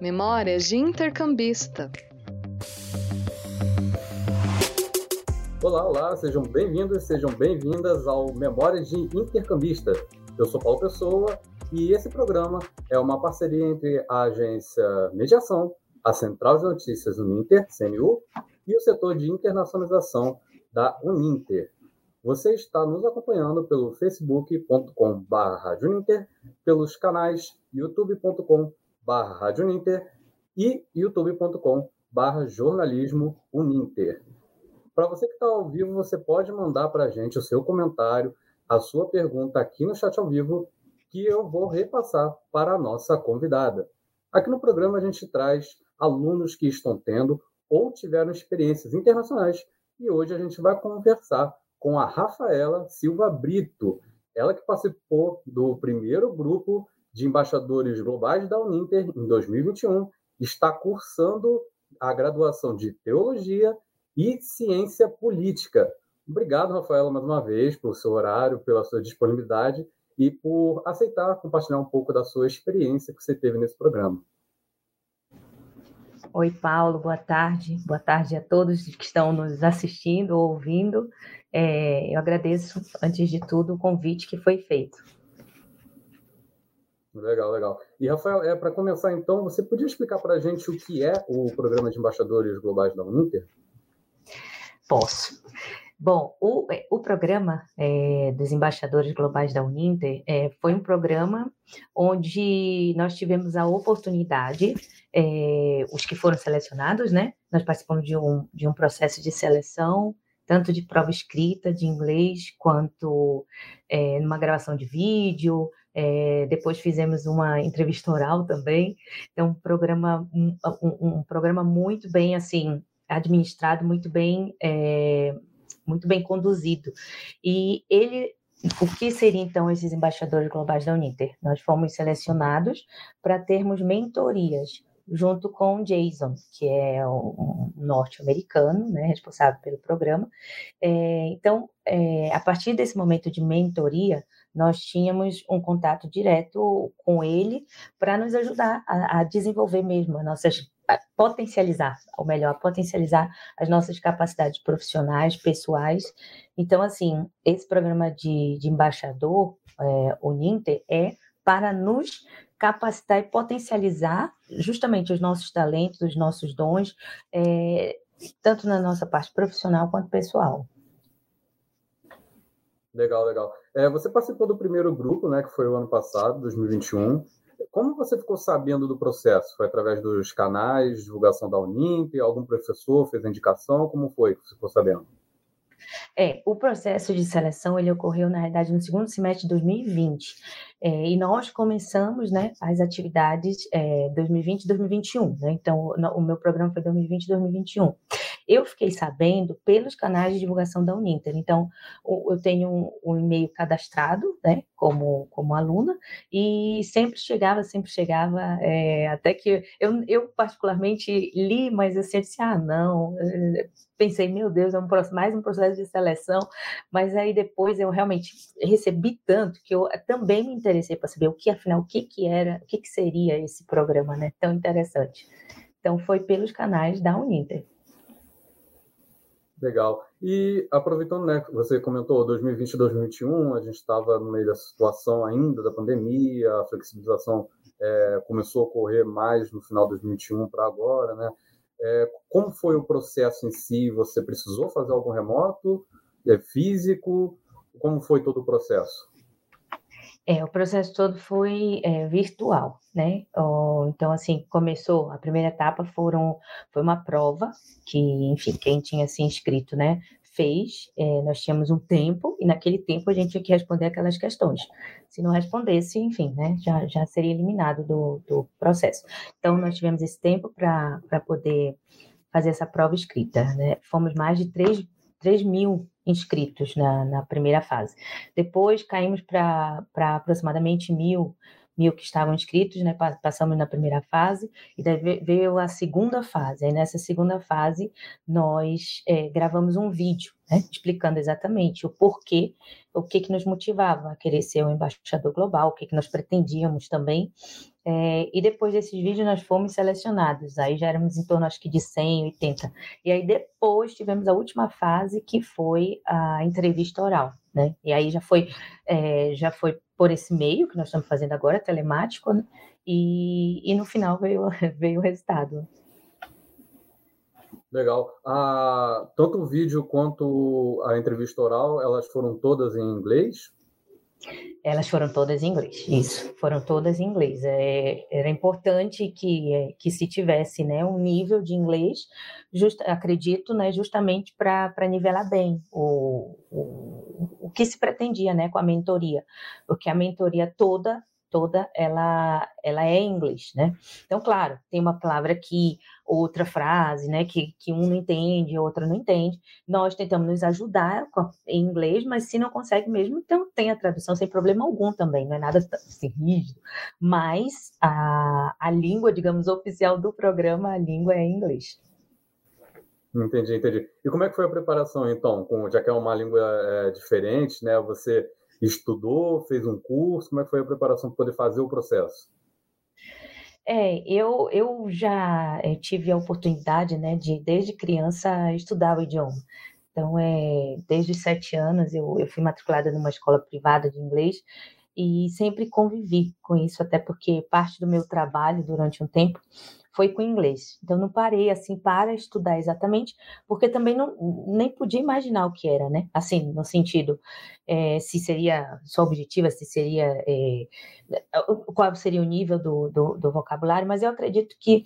Memórias de Intercambista. Olá, olá, sejam bem-vindos, sejam bem-vindas ao Memórias de Intercambista. Eu sou Paulo Pessoa e esse programa é uma parceria entre a agência Mediação, a Central de Notícias Uninter, CNU, e o setor de internacionalização da Uninter. Você está nos acompanhando pelo facebook.com.br, pelos canais youtube.com.br e youtube.com.br jornalismo Uninter. Para você que está ao vivo, você pode mandar para a gente o seu comentário, a sua pergunta aqui no chat ao vivo, que eu vou repassar para a nossa convidada. Aqui no programa a gente traz alunos que estão tendo ou tiveram experiências internacionais e hoje a gente vai conversar com a Rafaela Silva Brito, ela que participou do primeiro grupo de embaixadores globais da Uninter em 2021, está cursando a graduação de Teologia e ciência política. Obrigado, Rafaela, mais uma vez, pelo seu horário, pela sua disponibilidade e por aceitar compartilhar um pouco da sua experiência que você teve nesse programa. Oi, Paulo, boa tarde. Boa tarde a todos que estão nos assistindo ou ouvindo. É, eu agradeço, antes de tudo, o convite que foi feito. Legal, legal. E, Rafael, é, para começar, então, você podia explicar para a gente o que é o Programa de Embaixadores Globais da Uninter? Posso. Bom, o, é, o programa é, dos embaixadores globais da Uninter é, foi um programa onde nós tivemos a oportunidade, é, os que foram selecionados, né? Nós participamos de um, de um processo de seleção, tanto de prova escrita de inglês, quanto é, numa gravação de vídeo, é, depois fizemos uma entrevista oral também. Então, um programa, um, um, um programa muito bem assim administrado, muito bem, é, muito bem conduzido. E ele o que seriam, então, esses embaixadores globais da Uninter? Nós fomos selecionados para termos mentorias junto com o Jason, que é um norte-americano, né, responsável pelo programa. É, então, é, a partir desse momento de mentoria, nós tínhamos um contato direto com ele para nos ajudar a, a desenvolver mesmo as nossas potencializar, ou melhor, potencializar as nossas capacidades profissionais, pessoais. Então, assim, esse programa de, de embaixador, é, o NINTER, é para nos capacitar e potencializar justamente os nossos talentos, os nossos dons, é, tanto na nossa parte profissional quanto pessoal. Legal, legal. É, você participou do primeiro grupo, né, que foi o ano passado, 2021. Como você ficou sabendo do processo? Foi através dos canais, divulgação da Unimp, algum professor fez a indicação? Como foi que você ficou sabendo? É, o processo de seleção ele ocorreu na realidade no segundo semestre de 2020 é, e nós começamos, né, as atividades é, 2020 e 2021, né? Então o, o meu programa foi 2020 e 2021. Eu fiquei sabendo pelos canais de divulgação da Uninter. Então, eu tenho um, um e-mail cadastrado, né, como, como aluna, e sempre chegava, sempre chegava, é, até que eu, eu particularmente li, mas eu sempre disse, ah, não, pensei, meu Deus, é um, mais um processo de seleção, mas aí depois eu realmente recebi tanto que eu também me interessei para saber o que, afinal, o que que era, o que que seria esse programa, né, tão interessante. Então, foi pelos canais da Uninter. Legal. E aproveitando, né, você comentou 2020 e 2021, a gente estava no meio da situação ainda da pandemia, a flexibilização é, começou a ocorrer mais no final de 2021 para agora, né? É, como foi o processo em si? Você precisou fazer algum remoto, é, físico? Como foi todo o processo? É, o processo todo foi é, virtual, né? Então, assim, começou, a primeira etapa foram, foi uma prova que, enfim, quem tinha se inscrito, né, fez, é, nós tínhamos um tempo, e naquele tempo a gente tinha que responder aquelas questões. Se não respondesse, enfim, né, já, já seria eliminado do, do processo. Então, nós tivemos esse tempo para poder fazer essa prova escrita, né? Fomos mais de 3, 3 mil inscritos na, na primeira fase. Depois caímos para aproximadamente mil mil que estavam inscritos, né? Passamos na primeira fase e daí veio a segunda fase. Aí nessa segunda fase nós é, gravamos um vídeo, né? Explicando exatamente o porquê, o que que nos motivava a querer ser um embaixador global, o que que nós pretendíamos também. É, e depois desses vídeos nós fomos selecionados. Aí já éramos em torno, acho que de 100, 80. E aí depois tivemos a última fase que foi a entrevista oral, né? E aí já foi, é, já foi por esse meio que nós estamos fazendo agora, telemático, né? e, e no final veio, veio o resultado. Legal. Ah, tanto o vídeo quanto a entrevista oral, elas foram todas em inglês? Elas foram todas em inglês, isso, foram todas em inglês. É, era importante que, é, que se tivesse né, um nível de inglês, just, acredito, né, justamente para nivelar bem o, o, o que se pretendia né, com a mentoria, porque a mentoria toda toda ela ela é em inglês, né? Então, claro, tem uma palavra aqui, outra frase, né, que, que um não entende, outra não entende. Nós tentamos nos ajudar em inglês, mas se não consegue mesmo, então tem a tradução sem problema algum também, não é nada assim, rígido. Mas a, a língua, digamos, oficial do programa, a língua é inglês. Entendi, entendi. E como é que foi a preparação, então? Com, já que é uma língua é, diferente, né? Você estudou, fez um curso? Como é foi a preparação para poder fazer o processo? É, eu, eu já eh, tive a oportunidade, né, de desde criança estudar o idioma. Então, é, desde os sete anos eu, eu fui matriculada numa escola privada de inglês e sempre convivi com isso, até porque parte do meu trabalho durante um tempo foi com inglês. Então não parei assim para estudar exatamente, porque também não nem podia imaginar o que era, né? Assim, no sentido é, se seria só objetiva, se seria é, qual seria o nível do, do, do vocabulário, mas eu acredito que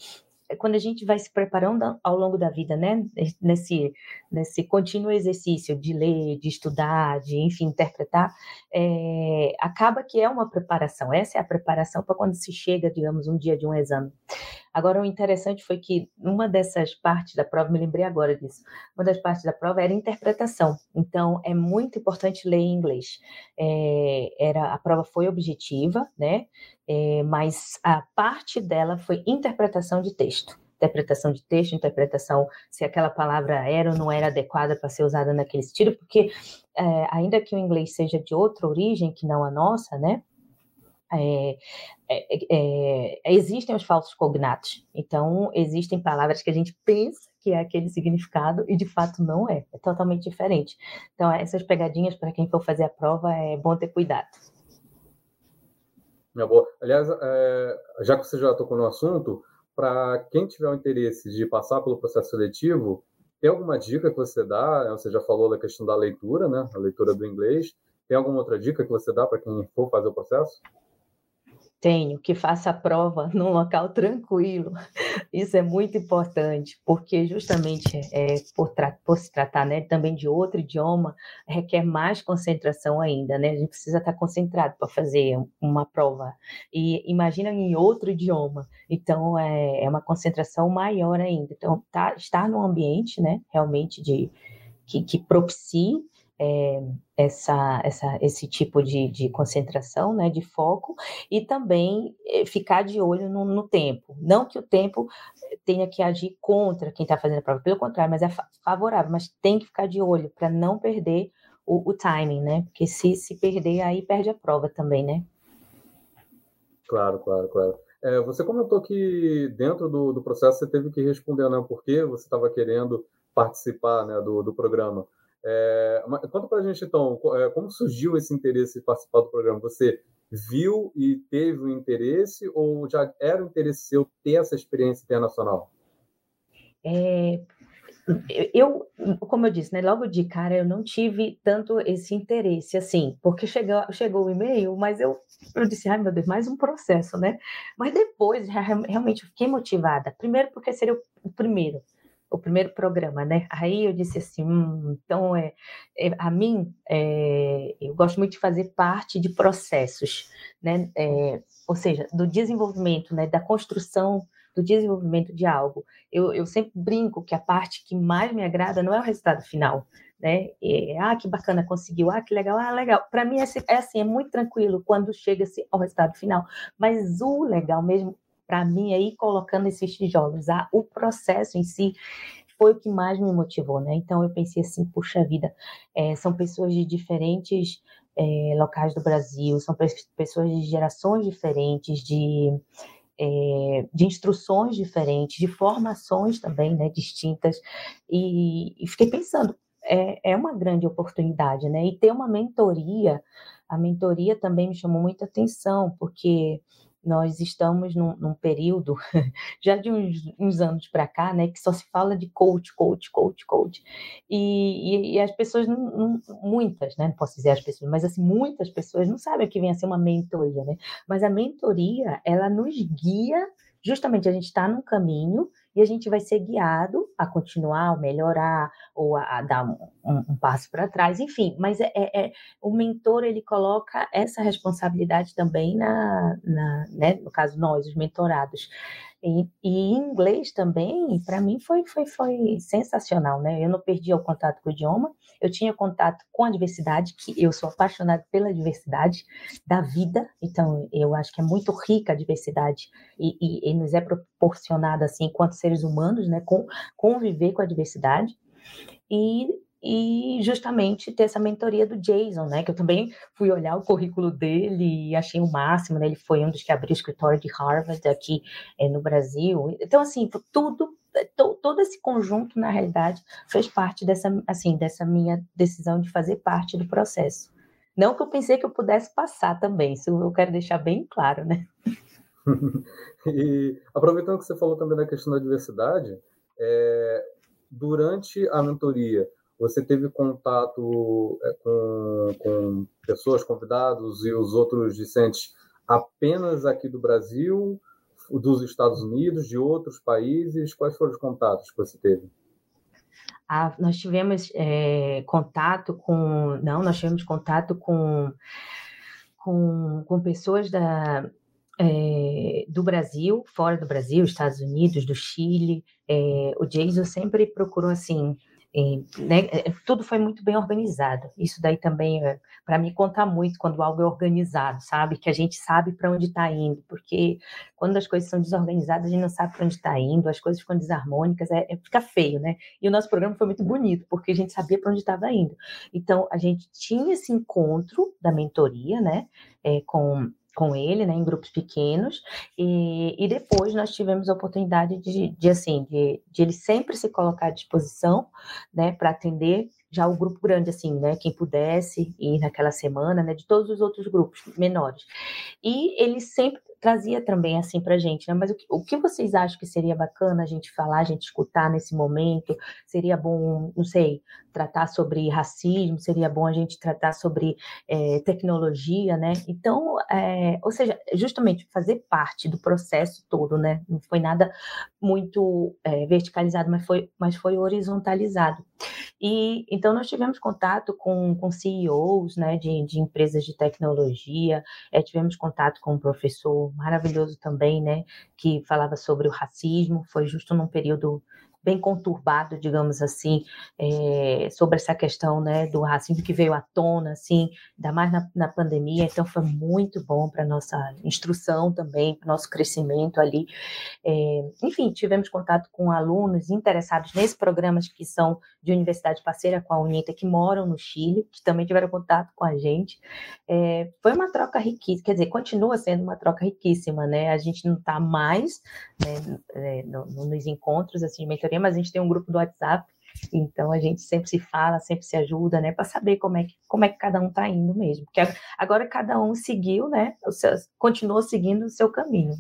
quando a gente vai se preparando ao longo da vida, né, nesse, nesse contínuo exercício de ler, de estudar, de, enfim, interpretar, é, acaba que é uma preparação. Essa é a preparação para quando se chega, digamos, um dia de um exame. Agora, o interessante foi que uma dessas partes da prova, me lembrei agora disso, uma das partes da prova era interpretação. Então, é muito importante ler em inglês. É, era, a prova foi objetiva, né? É, mas a parte dela foi interpretação de texto. Interpretação de texto, interpretação se aquela palavra era ou não era adequada para ser usada naquele estilo, porque é, ainda que o inglês seja de outra origem que não a nossa, né? É, é, é, existem os falsos cognatos. Então, existem palavras que a gente pensa que é aquele significado e de fato não é. É totalmente diferente. Então, essas pegadinhas, para quem for fazer a prova, é bom ter cuidado. Minha boa. Aliás, é, já que você já tocou no assunto, para quem tiver o interesse de passar pelo processo seletivo, tem alguma dica que você dá? Você já falou da questão da leitura, né? A leitura do inglês. Tem alguma outra dica que você dá para quem for fazer o processo? Tenho, que faça a prova num local tranquilo. Isso é muito importante, porque justamente é, por, por, se tratar né, também de outro idioma, requer mais concentração ainda, né? A gente precisa estar concentrado para fazer uma prova. E imagina em outro idioma, então é, é uma concentração maior ainda. Então, tá, estar num ambiente, né, realmente de que, que propicie é, essa, essa, esse tipo de, de concentração, né, de foco, e também é, ficar de olho no, no, tempo. Não que o tempo tenha que agir contra quem está fazendo a prova, pelo contrário, mas é favorável, mas tem que ficar de olho para não perder o, o, timing, né? Porque se, se perder, aí perde a prova também, né? Claro, claro, claro. É, você comentou que dentro do, do processo você teve que responder, né? Por que você estava querendo participar né, do, do programa. É, conta para a gente, então, é, como surgiu esse interesse em participar do programa? Você viu e teve o interesse ou já era um interesse seu ter essa experiência internacional? É, eu, como eu disse, né, logo de cara eu não tive tanto esse interesse, assim, porque chegou, chegou o e-mail, mas eu, eu disse, ai meu Deus, mais um processo, né? Mas depois, realmente, eu fiquei motivada. Primeiro porque seria o primeiro, o primeiro programa, né? Aí eu disse assim, hum, então é, é, a mim é, eu gosto muito de fazer parte de processos, né? É, ou seja, do desenvolvimento, né? Da construção do desenvolvimento de algo. Eu, eu sempre brinco que a parte que mais me agrada não é o resultado final, né? E, ah, que bacana, conseguiu, ah, que legal, ah, legal. Para mim é, é, assim, é muito tranquilo quando chega-se ao resultado final. Mas o legal mesmo, para mim, ir colocando esses tijolos, ah, o processo em si foi o que mais me motivou, né? Então eu pensei assim, puxa vida, é, são pessoas de diferentes é, locais do Brasil, são pessoas de gerações diferentes, de é, de instruções diferentes, de formações também, né, distintas, e, e fiquei pensando, é, é, uma grande oportunidade, né, e ter uma mentoria, a mentoria também me chamou muita atenção, porque nós estamos num, num período, já de uns, uns anos para cá, né, que só se fala de coach, coach, coach, coach. E, e, e as pessoas, não, não, muitas, né, não posso dizer as pessoas, mas assim, muitas pessoas não sabem o que vem a ser uma mentoria, né? Mas a mentoria, ela nos guia, justamente a gente está num caminho e a gente vai ser guiado a continuar, a melhorar, ou a, a dar um, um, passo para trás, enfim. Mas é, é, é, o mentor ele coloca essa responsabilidade também na, na né, no caso nós, os mentorados. E, inglês também, para mim foi, foi, foi sensacional, né? Eu não perdi o contato com o idioma, eu tinha contato com a diversidade, que eu sou apaixonada pela diversidade da vida, então eu acho que é muito rica a diversidade e, e, e nos é proporcionada, assim, enquanto seres humanos, né, com, conviver com a diversidade. E e justamente ter essa mentoria do Jason, né? Que eu também fui olhar o currículo dele e achei o máximo, né? Ele foi um dos que abriu o escritório de Harvard aqui é, no Brasil. Então, assim, tudo, todo esse conjunto, na realidade, fez parte dessa, assim, dessa minha decisão de fazer parte do processo. Não que eu pensei que eu pudesse passar também, isso eu quero deixar bem claro, né? e aproveitando que você falou também da questão da diversidade, é, durante a mentoria, você teve contato é, com, com pessoas, convidados e os outros discentes apenas aqui do Brasil, dos Estados Unidos, de outros países? Quais foram os contatos que você teve? Ah, nós tivemos é, contato com. Não, nós tivemos contato com, com, com pessoas da, é, do Brasil, fora do Brasil, Estados Unidos, do Chile. É, o Jason sempre procurou assim e, né, é, tudo foi muito bem organizado. Isso daí também, é, para mim, conta muito quando algo é organizado, sabe? Que a gente sabe para onde está indo, porque quando as coisas são desorganizadas, a gente não sabe para onde está indo, as coisas ficam desarmônicas, é, é, fica feio, né? E o nosso programa foi muito bonito, porque a gente sabia para onde estava indo. Então, a gente tinha esse encontro da mentoria, né? É, com com ele, né, em grupos pequenos, e, e depois nós tivemos a oportunidade de, de assim, de, de ele sempre se colocar à disposição, né, para atender já o grupo grande, assim, né, quem pudesse ir naquela semana, né, de todos os outros grupos menores. E ele sempre trazia também assim para gente, né? Mas o que, o que vocês acham que seria bacana a gente falar, a gente escutar nesse momento? Seria bom, não sei, tratar sobre racismo? Seria bom a gente tratar sobre é, tecnologia, né? Então, é, ou seja, justamente fazer parte do processo todo, né? Não foi nada muito é, verticalizado, mas foi, mas foi horizontalizado. E então nós tivemos contato com, com CEOs, né, de, de empresas de tecnologia, é, tivemos contato com um professor maravilhoso também, né, que falava sobre o racismo, foi justo num período bem conturbado, digamos assim, é, sobre essa questão né, do racismo que veio à tona, assim, ainda mais na, na pandemia, então foi muito bom para nossa instrução também, para nosso crescimento ali. É, enfim, tivemos contato com alunos interessados nesse programa que são de universidade parceira com a UNITA, que moram no Chile, que também tiveram contato com a gente. É, foi uma troca riquíssima, quer dizer, continua sendo uma troca riquíssima, né? A gente não está mais né, no, nos encontros assim, de mentoria, mas a gente tem um grupo do WhatsApp, então a gente sempre se fala, sempre se ajuda, né, para saber como é que como é que cada um está indo mesmo, porque agora cada um seguiu, né, o seu, continuou seguindo o seu caminho.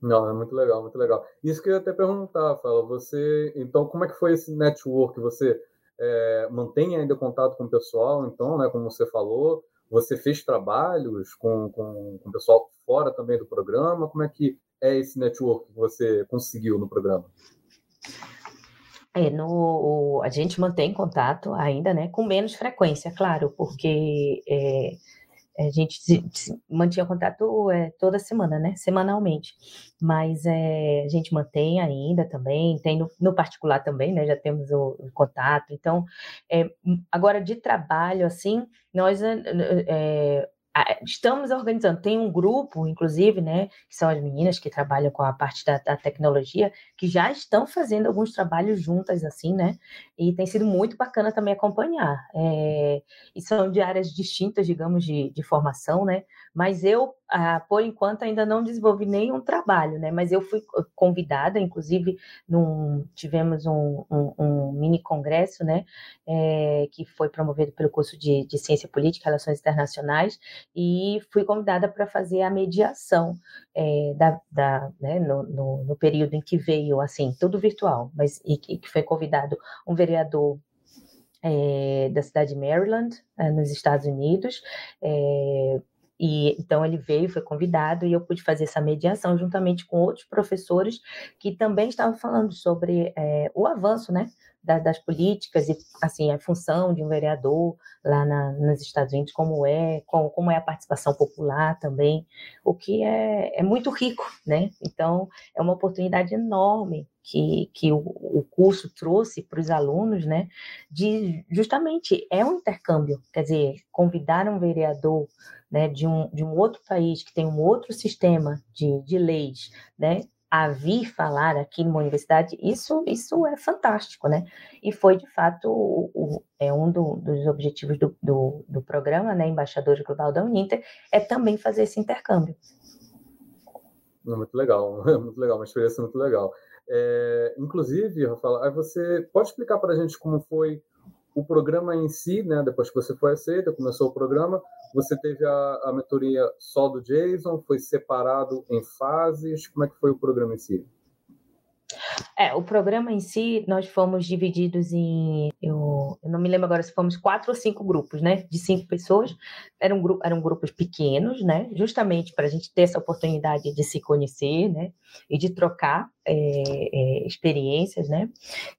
Não, é muito legal, muito legal. Isso que eu ia até perguntar, Fala, você, então, como é que foi esse network? Você é, mantém ainda contato com o pessoal, então, né, como você falou, você fez trabalhos com, com, com o pessoal fora também do programa? Como é que é esse network que você conseguiu no programa? É, no, a gente mantém contato ainda, né, com menos frequência, claro, porque é, a gente mantinha contato é, toda semana, né? Semanalmente. Mas é, a gente mantém ainda também, tem no, no particular também, né? Já temos o, o contato. Então, é, agora de trabalho, assim, nós é, estamos organizando, tem um grupo, inclusive, né, que são as meninas que trabalham com a parte da, da, tecnologia, que já estão fazendo alguns trabalhos juntas, assim, né, e tem sido muito bacana também acompanhar. É, e são de áreas distintas, digamos, de, de formação, né, mas eu, ah, por enquanto, ainda não desenvolvi nenhum trabalho, né, mas eu fui convidada, inclusive, num, tivemos um, um, um mini congresso, né, é, que foi promovido pelo curso de, de Ciência Política e Relações Internacionais, e fui convidada para fazer a mediação é, da, da né, no, no, no, período em que veio, assim, tudo virtual, mas e que foi convidado um vereador é, da cidade de Maryland, é, nos Estados Unidos, e então ele veio, foi convidado e eu pude fazer essa mediação juntamente com outros professores que também estavam falando sobre é, o avanço, né, das, políticas e assim a função de um vereador lá na, nos Estados Unidos como é, como, como é a participação popular também, o que é, é muito rico, né? Então é uma oportunidade enorme que, que o, o curso trouxe para os alunos, né? De justamente é um intercâmbio, quer dizer, convidar um vereador né, de, um, de um outro país que tem um outro sistema de, de leis, né, a vir falar aqui numa universidade, isso, isso é fantástico, né? E foi, de fato, o, o, é um do, dos objetivos do, do, do programa, né, Embaixador Global da Uninter, é também fazer esse intercâmbio. Muito legal, muito legal, uma experiência muito legal. É, inclusive, Rafael, você pode explicar para a gente como foi o programa em si, né? Depois que você foi aceita, começou o programa, você teve a, a mentoria só do Jason, foi separado em fases? Como é que foi o programa em si? É, o programa em si, nós fomos divididos em. Eu, eu, não me lembro agora se fomos quatro ou cinco grupos, né? De cinco pessoas. Eram, eram grupos pequenos, né? Justamente para a gente ter essa oportunidade de se conhecer, né? E de trocar é, é, experiências, né?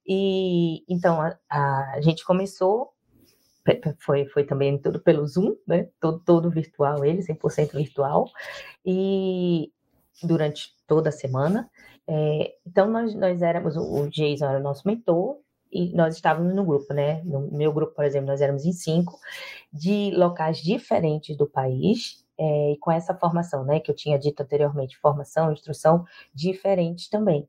E então a, a gente começou foi, foi também tudo pelo Zoom, né? Todo, todo virtual, ele, 100% virtual, e durante toda a semana. É, então, nós, nós éramos, o Jason era o nosso mentor, e nós estávamos no grupo, né? No meu grupo, por exemplo, nós éramos em cinco, de locais diferentes do país, é, e com essa formação, né, que eu tinha dito anteriormente, formação, instrução diferentes também.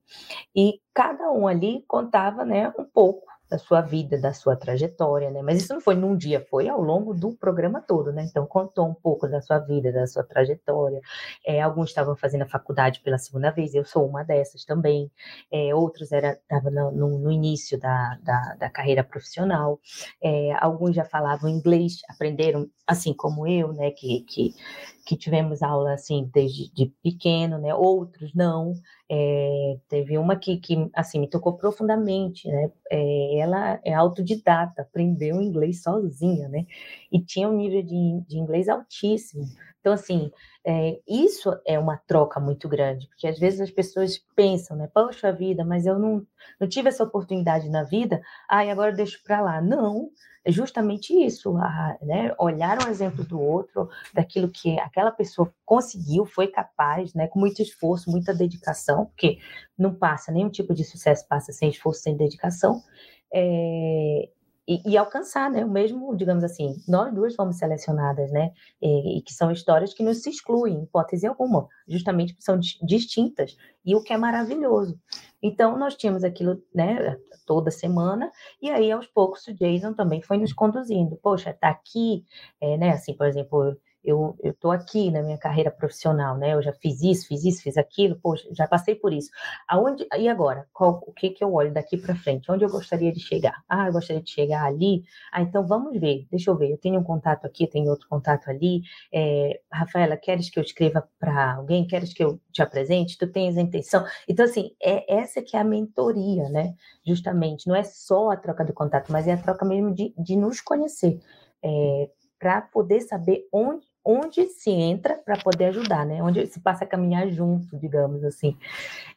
E cada um ali contava, né, um pouco da sua vida, da sua trajetória, né? Mas isso não foi num dia, foi ao longo do programa todo, né? Então contou um pouco da sua vida, da sua trajetória. É, alguns estavam fazendo a faculdade pela segunda vez, eu sou uma dessas também. É, outros estavam no, no, início da, da, da carreira profissional. É, alguns já falavam inglês, aprenderam assim como eu, né? Que, que que tivemos aula assim desde de pequeno, né? Outros não. É, teve uma que, que assim me tocou profundamente, né? É, ela é autodidata, aprendeu inglês sozinha, né? E tinha um nível de, de inglês altíssimo. Então assim, é, isso é uma troca muito grande, porque às vezes as pessoas pensam, né? Poxa vida, mas eu não, não tive essa oportunidade na vida, ai, ah, agora eu deixo para lá. Não, é justamente isso, a, né? Olhar um exemplo do outro, daquilo que aquela pessoa conseguiu, foi capaz, né? Com muito esforço, muita dedicação, porque não passa, nenhum tipo de sucesso passa sem esforço, sem dedicação. É, e, e, alcançar, né, o mesmo, digamos assim, nós duas fomos selecionadas, né, e, e, que são histórias que nos se excluem, hipótese alguma, justamente porque são distintas, e o que é maravilhoso. Então, nós tínhamos aquilo, né, toda semana, e aí, aos poucos, o Jason também foi nos conduzindo, poxa, tá aqui, é, né, assim, por exemplo, eu estou aqui na minha carreira profissional, né? Eu já fiz isso, fiz isso, fiz aquilo, poxa, já passei por isso. Aonde e agora? Qual, o que que eu olho daqui para frente? Onde eu gostaria de chegar? Ah, eu gostaria de chegar ali. Ah, então vamos ver. Deixa eu ver. Eu tenho um contato aqui, tenho outro contato ali. É, Rafaela, queres que eu escreva para alguém? Queres que eu te apresente? Tu tens a intenção? Então assim, é essa que é a mentoria, né? Justamente, não é só a troca de contato, mas é a troca mesmo de, de nos conhecer. É, para poder saber onde onde se entra para poder ajudar, né? Onde se passa a caminhar junto, digamos assim.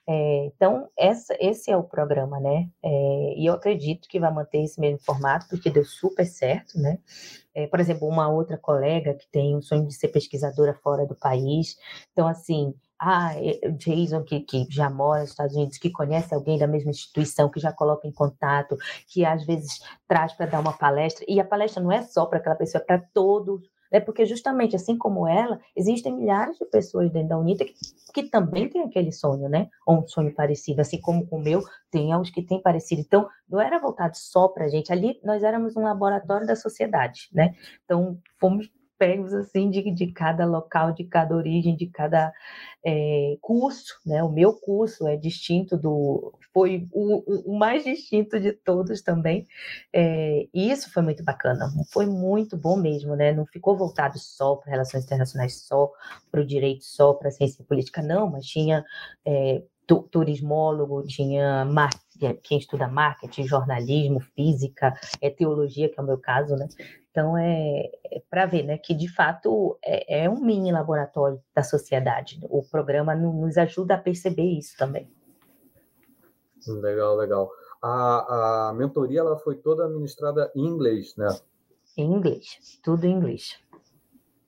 É, então, essa, esse é o programa, né? É, e eu acredito que vai manter esse mesmo formato, porque deu super certo, né? É, por exemplo, uma outra colega que tem um sonho de ser pesquisadora fora do país. Então, assim, ah, é, Jason, que, que já mora nos Estados Unidos, que conhece alguém da mesma instituição, que já coloca em contato, que às vezes traz para dar uma palestra, e a palestra não é só para aquela pessoa, é para todos é porque justamente assim como ela, existem milhares de pessoas dentro da UNITA que, que também têm aquele sonho, né? Ou um sonho parecido, assim como o meu, tem os que têm parecido. Então, não era voltado só para a gente. Ali nós éramos um laboratório da sociedade, né? Então, fomos pegos assim de, de cada local, de cada origem, de cada é, curso, né? O meu curso é distinto do, foi o, o mais distinto de todos também. É, e isso foi muito bacana, foi muito bom mesmo, né? Não ficou voltado só para relações internacionais, só para o direito, só para a ciência política, não, mas tinha é, turismólogo, tinha quem estuda marketing, jornalismo, física, é teologia, que é o meu caso, né? Então, é, é para ver né, que, de fato, é, é, um mini laboratório da sociedade. O programa nos ajuda a perceber isso também. Legal, legal. A, a mentoria ela foi toda administrada em inglês, né? Em inglês, tudo em inglês.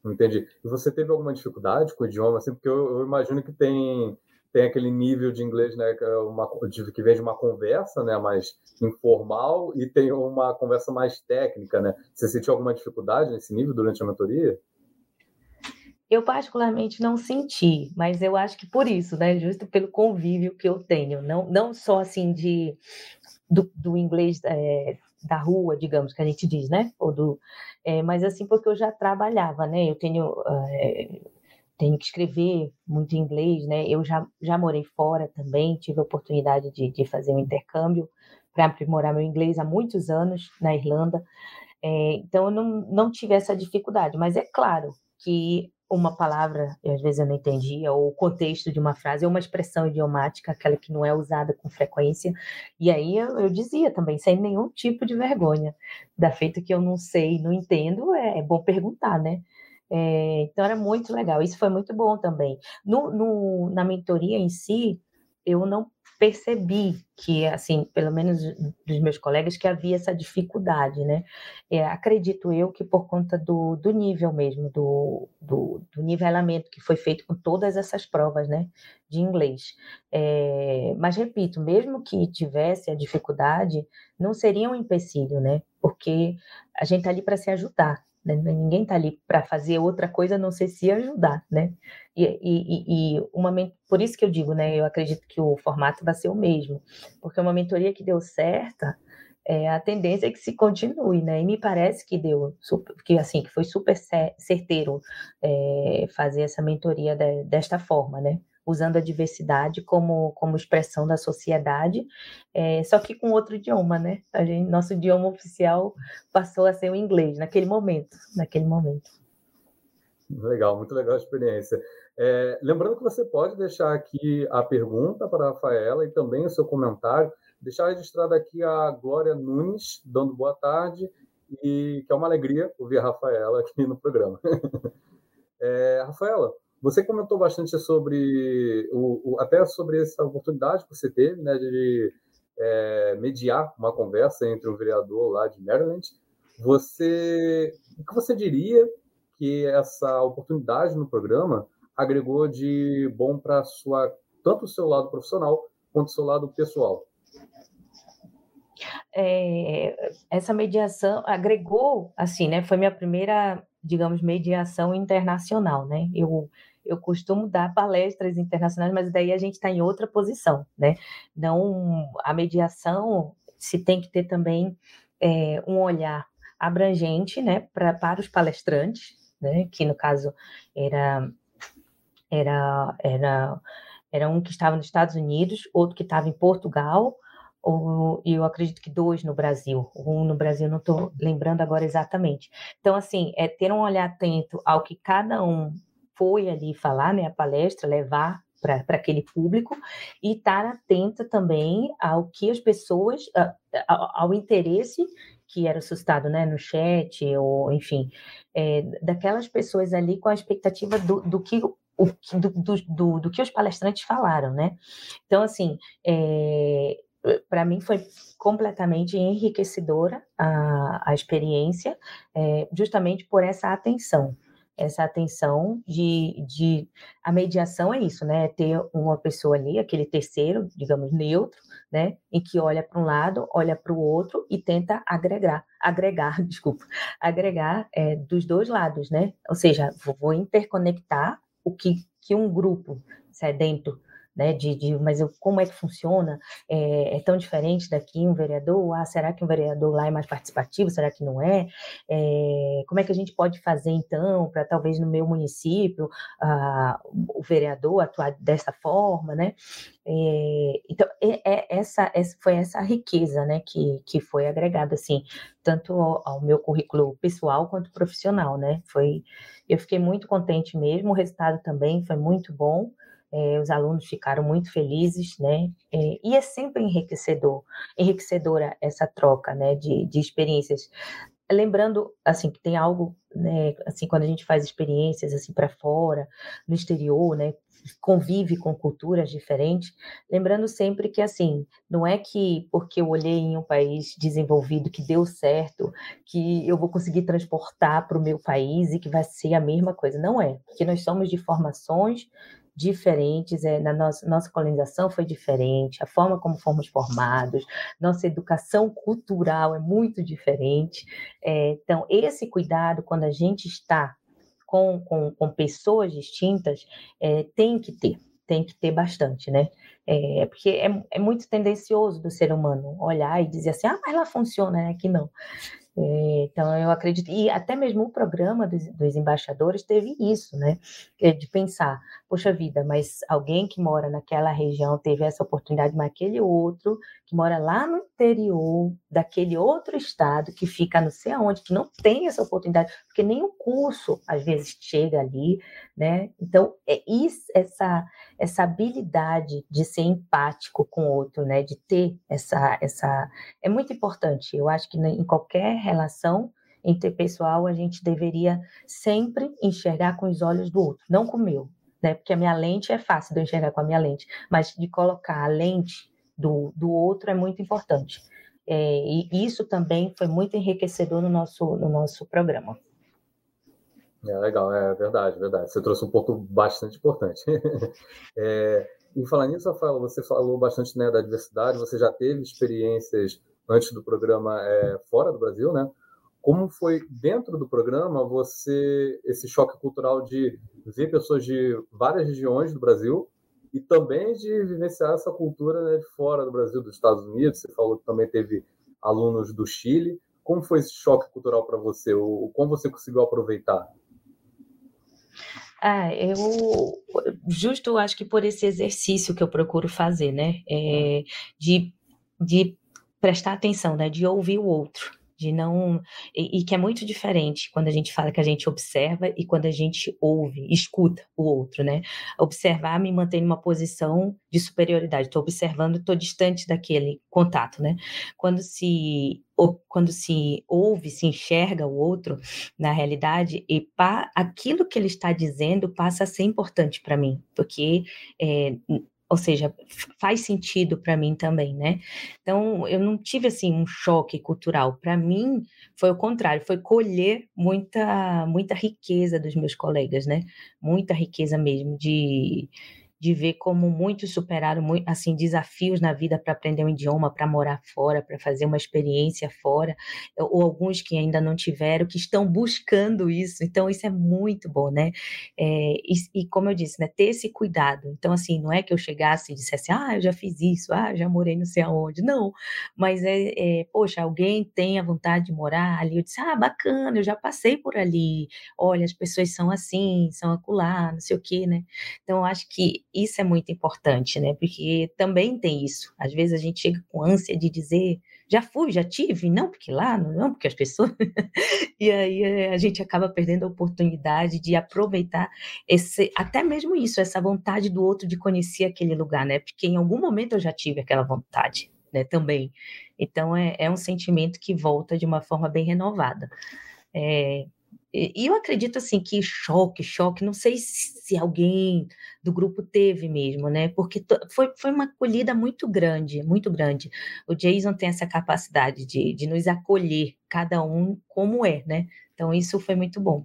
Entendi. E você teve alguma dificuldade com o idioma? Assim, porque eu, eu imagino que tem tem aquele nível de inglês, né, que, é uma, que vem de uma conversa, né, mais informal, e tem uma conversa mais técnica, né? Você sentiu alguma dificuldade nesse nível durante a mentoria? Eu particularmente não senti, mas eu acho que por isso, né, justo pelo convívio que eu tenho, não, não só assim de do, do inglês é, da rua, digamos, que a gente diz, né, ou do, é, mas assim porque eu já trabalhava, né, eu tenho é, tenho que escrever muito inglês, né? Eu já, já morei fora também, tive a oportunidade de, de fazer um intercâmbio para aprimorar meu inglês há muitos anos na Irlanda. É, então, eu não, não tive essa dificuldade, mas é claro que uma palavra, às vezes eu não entendia, ou o contexto de uma frase, ou uma expressão idiomática, aquela que não é usada com frequência, e aí eu, eu dizia também, sem nenhum tipo de vergonha, da feita que eu não sei, não entendo, é, é bom perguntar, né? É, então era muito legal, isso foi muito bom também. No, no, na mentoria em si, eu não percebi que, assim, pelo menos dos meus colegas, que havia essa dificuldade, né? É, acredito eu que por conta do, do nível mesmo, do, do, do, nivelamento que foi feito com todas essas provas, né, de inglês. É, mas, repito, mesmo que tivesse a dificuldade, não seria um empecilho, né? Porque a gente está ali para se ajudar. Né? Ninguém está ali para fazer outra coisa a não ser se ajudar, né? E, e, e, uma por isso que eu digo, né? Eu acredito que o formato vai ser o mesmo, porque uma mentoria que deu certa, é, a tendência é que se continue, né? E me parece que deu, que assim, que foi super certeiro é, fazer essa mentoria de, desta forma, né? Usando a diversidade como, como expressão da sociedade, é, só que com outro idioma, né? A gente, nosso idioma oficial passou a ser o inglês naquele momento, naquele momento. Legal, muito legal a experiência. É, lembrando que você pode deixar aqui a pergunta para a Rafaela e também o seu comentário. Deixar registrado aqui a Glória Nunes, dando boa tarde, e que é uma alegria ouvir a Rafaela aqui no programa. É, Rafaela, você comentou bastante sobre o, o, até sobre essa oportunidade que você teve, né, de é, mediar uma conversa entre um vereador lá de Maryland. Você, o que você diria que essa oportunidade no programa agregou de bom para sua tanto o seu lado profissional quanto o seu lado pessoal? É, essa mediação agregou, assim, né? Foi minha primeira, digamos, mediação internacional, né? Eu eu costumo dar palestras internacionais, mas daí a gente está em outra posição, né? Não, a mediação se tem que ter também é, um olhar abrangente, né, pra, para os palestrantes, né, que no caso era era era era um que estava nos Estados Unidos, outro que estava em Portugal, ou, eu acredito que dois no Brasil, um no Brasil, não estou lembrando agora exatamente. Então, assim, é ter um olhar atento ao que cada um foi ali falar, né, a palestra, levar para aquele público e estar atenta também ao que as pessoas, ao, ao interesse que era suscitado né, no chat, ou enfim, é, daquelas pessoas ali com a expectativa do, do que o, do, do, do, que os palestrantes falaram, né? Então, assim, é, para mim foi completamente enriquecedora a, a experiência, é, justamente por essa atenção essa atenção de, de a mediação é isso, né? Ter uma pessoa ali, aquele terceiro, digamos, neutro, né? Em que olha para um lado, olha para o outro e tenta agregar, agregar, desculpa, agregar é, dos dois lados, né? Ou seja, vou interconectar o que, que um grupo sedento né, de, de mas eu, como é que funciona? É, é, tão diferente daqui um vereador? Ah, será que um vereador lá é mais participativo? Será que não é? é como é que a gente pode fazer então para talvez no meu município ah, o vereador atuar dessa forma, né? É, então é, é essa, essa, foi essa riqueza, né, que, que foi agregada assim, tanto ao, ao meu currículo pessoal quanto profissional, né? Foi, eu fiquei muito contente mesmo. O resultado também foi muito bom é, os alunos ficaram muito felizes, né? É, e é sempre enriquecedor, enriquecedora essa troca, né, de, de experiências. Lembrando, assim, que tem algo, né, assim, quando a gente faz experiências assim para fora, no exterior, né, convive com culturas diferentes, lembrando sempre que assim, não é que porque eu olhei em um país desenvolvido que deu certo, que eu vou conseguir transportar para o meu país e que vai ser a mesma coisa, não é, porque nós somos de formações diferentes, é, na nossa, nossa colonização foi diferente, a forma como fomos formados, nossa educação cultural é muito diferente. É, então, esse cuidado, quando a gente está com, com, com pessoas distintas, é, tem que ter, tem que ter bastante, né? É, porque é, é muito tendencioso do ser humano olhar e dizer assim, ah, mas lá funciona, né? Aqui não. É, então, eu acredito, e até mesmo o programa dos, dos, embaixadores teve isso, né? É de pensar, poxa vida, mas alguém que mora naquela região teve essa oportunidade, mas aquele outro que mora lá no interior daquele outro estado que fica não sei aonde, que não tem essa oportunidade, porque nem o curso às vezes chega ali, né? Então, é isso, essa, essa habilidade de ser empático com o outro, né? De ter essa, essa. É muito importante. Eu acho que em qualquer relação interpessoal, a gente deveria sempre enxergar com os olhos do outro, não com o meu, né? Porque a minha lente é fácil de eu enxergar com a minha lente, mas de colocar a lente do, do outro é muito importante. É, e isso também foi muito enriquecedor no nosso, no nosso programa. É legal, é verdade, verdade. Você trouxe um ponto bastante importante. é, em falar nisso, Rafael, você falou bastante né, da diversidade, você já teve experiências antes do programa é, fora do Brasil, né? Como foi dentro do programa você esse choque cultural de ver pessoas de várias regiões do Brasil e também de vivenciar essa cultura né, de fora do Brasil, dos Estados Unidos. Você falou que também teve alunos do Chile. Como foi esse choque cultural para você? O, como você conseguiu aproveitar? Ah, eu justo acho que por esse exercício que eu procuro fazer, né, é, de, de prestar atenção, né, de ouvir o outro de não. E, e, que é muito diferente quando a gente fala que a gente observa e quando a gente ouve, escuta o outro, né? Observar me mantém numa posição de superioridade. Estou observando, estou distante daquele contato, né? Quando se quando se ouve, se enxerga o outro na realidade e pa, aquilo que ele está dizendo passa a ser importante para mim, porque é, ou seja, faz sentido para mim também, né? Então, eu não tive assim um choque cultural. Para mim, foi o contrário, foi colher muita muita riqueza dos meus colegas, né? Muita riqueza mesmo de de ver como muitos superaram assim desafios na vida para aprender um idioma, para morar fora, para fazer uma experiência fora, ou alguns que ainda não tiveram, que estão buscando isso. Então isso é muito bom, né? É, e, e, como eu disse, né, ter esse cuidado. Então assim, não é que eu chegasse e dissesse, ah, eu já fiz isso, ah, já morei não sei aonde. Não, mas é, é poxa, alguém tem a vontade de morar ali. Eu disse, ah, bacana, eu já passei por ali. Olha, as pessoas são assim, são acolá, não sei o quê, né? Então eu acho que isso é muito importante, né? Porque também tem isso. Às vezes a gente chega com ânsia de dizer, já fui, já tive, não porque lá, não porque as pessoas. e aí eh, a gente acaba perdendo a oportunidade de aproveitar esse, até mesmo isso, essa vontade do outro de conhecer aquele lugar, né? Porque em algum momento eu já tive aquela vontade. né, também. Então é, é um sentimento que volta de uma forma bem renovada. É, e eu acredito assim que choque, choque, não sei se alguém do grupo teve mesmo, né? Porque foi, foi uma acolhida muito grande, muito grande. O Jason tem essa capacidade de, de nos acolher, cada um como é, né? Então isso foi muito bom.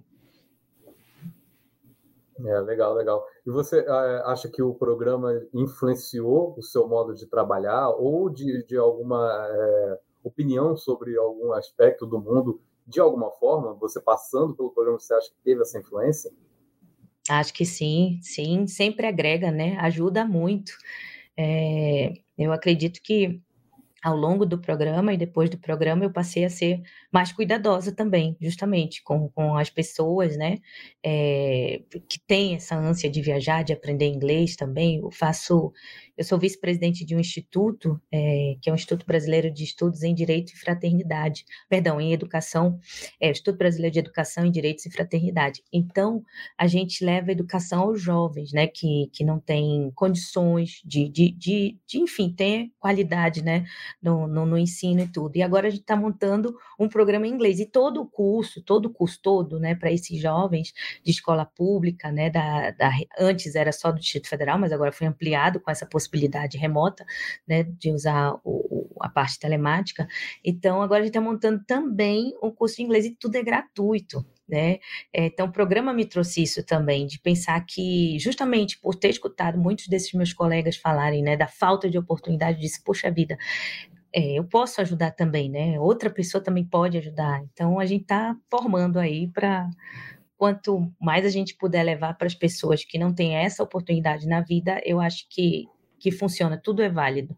É, legal, legal. E você é, acha que o programa influenciou o seu modo de trabalhar ou de, de alguma é, opinião sobre algum aspecto do mundo de alguma forma? Você passando pelo programa, você acha que teve essa influência? Acho que sim, sim, sempre agrega, né? Ajuda muito. É, eu acredito que ao longo do programa e depois do programa eu passei a ser mais cuidadosa também, justamente com, com as pessoas, né, é, que têm essa ânsia de viajar, de aprender inglês também. Eu faço, eu sou vice-presidente de um instituto, é, que é o Instituto Brasileiro de Estudos em Direito e Fraternidade, perdão, em Educação, é, Instituto Brasileiro de Educação em Direitos e Fraternidade. Então, a gente leva a educação aos jovens, né, que, que não têm condições de, de, de, de enfim, ter qualidade, né, no, no, no ensino e tudo. E agora a gente está montando um programa em inglês, e todo o curso, todo o curso todo, né, para esses jovens de escola pública, né, da, da, antes era só do Distrito Federal, mas agora foi ampliado com essa possibilidade possibilidade remota, né, de usar o, a parte telemática. Então, agora a gente está montando também um curso de inglês e tudo é gratuito. Né? É, então, o programa me trouxe isso também, de pensar que, justamente por ter escutado muitos desses meus colegas falarem né, da falta de oportunidade, disse, poxa vida, é, eu posso ajudar também, né? Outra pessoa também pode ajudar. Então, a gente está formando aí para quanto mais a gente puder levar para as pessoas que não têm essa oportunidade na vida, eu acho que que funciona, tudo é válido.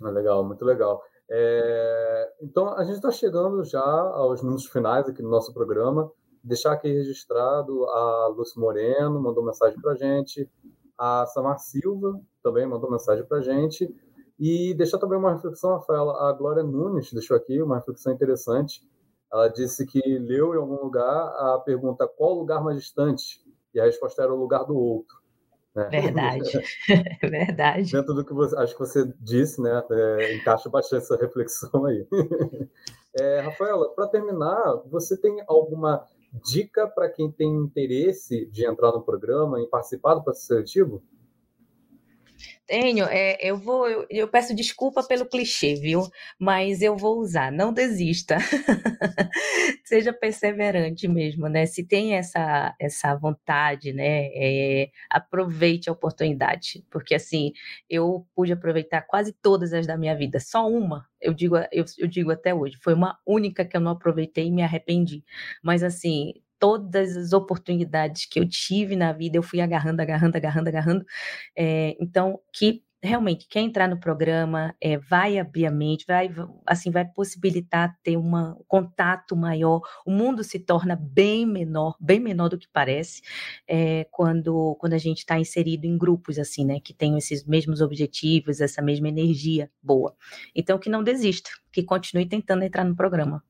Ah, legal, muito legal. É, então, a gente está chegando já aos minutos finais aqui no nosso programa. Deixar aqui registrado a Lúcia Moreno, mandou mensagem para a gente, a Samar Silva também mandou mensagem para a gente, e deixar também uma reflexão, Rafaela, a Glória Nunes deixou aqui uma reflexão interessante. Ela disse que leu em algum lugar a pergunta qual lugar mais distante, e a resposta era o lugar do outro. Né? Verdade, verdade. Dentro do que você, acho que você disse, né, é, encaixa bastante essa reflexão aí. É, Rafaela, para terminar, você tem alguma dica para quem tem interesse de entrar no programa, em participar do processo seletivo? Tenho, é, eu vou, eu, eu, peço desculpa pelo clichê, viu? Mas eu vou usar, não desista. Seja perseverante mesmo, né? Se tem essa, essa vontade, né? É, aproveite a oportunidade, porque assim, eu pude aproveitar quase todas as da minha vida, só uma, eu digo, eu, eu digo até hoje, foi uma única que eu não aproveitei e me arrependi. Mas assim, todas as oportunidades que eu tive na vida, eu fui agarrando, agarrando, agarrando, agarrando. É, então, que realmente quer entrar no programa, é, vai abrir a mente, vai, assim, vai possibilitar ter uma, um contato maior. O mundo se torna bem menor, bem menor do que parece, é, quando, quando a gente está inserido em grupos assim, né, que tenham esses mesmos objetivos, essa mesma energia boa. Então, que não desista, que continue tentando entrar no programa.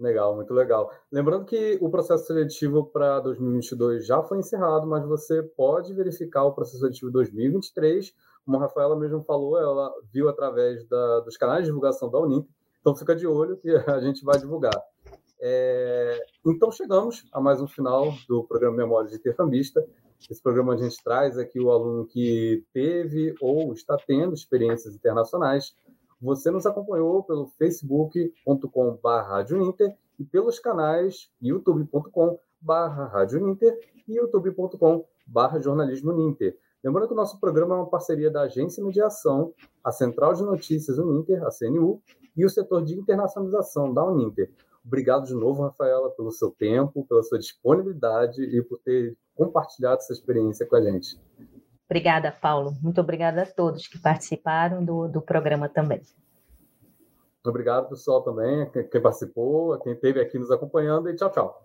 Legal, muito legal. Lembrando que o processo seletivo para 2022 já foi encerrado, mas você pode verificar o processo seletivo 2023. Como a Rafaela mesmo falou, ela viu através da, dos canais de divulgação da Unip, então fica de olho que a gente vai divulgar. É, então chegamos a mais um final do programa Memórias de Intercambista. Esse programa a gente traz aqui o aluno que teve ou está tendo experiências internacionais você nos acompanhou pelo facebook.com.br e pelos canais youtube.com.br e youtube.com.br jornalismo Ninter. Lembrando que o nosso programa é uma parceria da Agência Mediação, a Central de Notícias Uninter, a CNU, e o setor de internacionalização da Uninter. Obrigado de novo, Rafaela, pelo seu tempo, pela sua disponibilidade e por ter compartilhado essa experiência com a gente. Obrigada, Paulo. Muito obrigada a todos que participaram do, do programa também. Obrigado, pessoal, também, a quem participou, a quem esteve aqui nos acompanhando e tchau, tchau.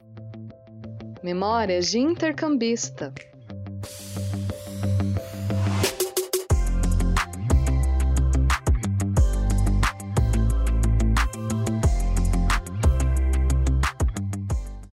Memórias de Intercambista.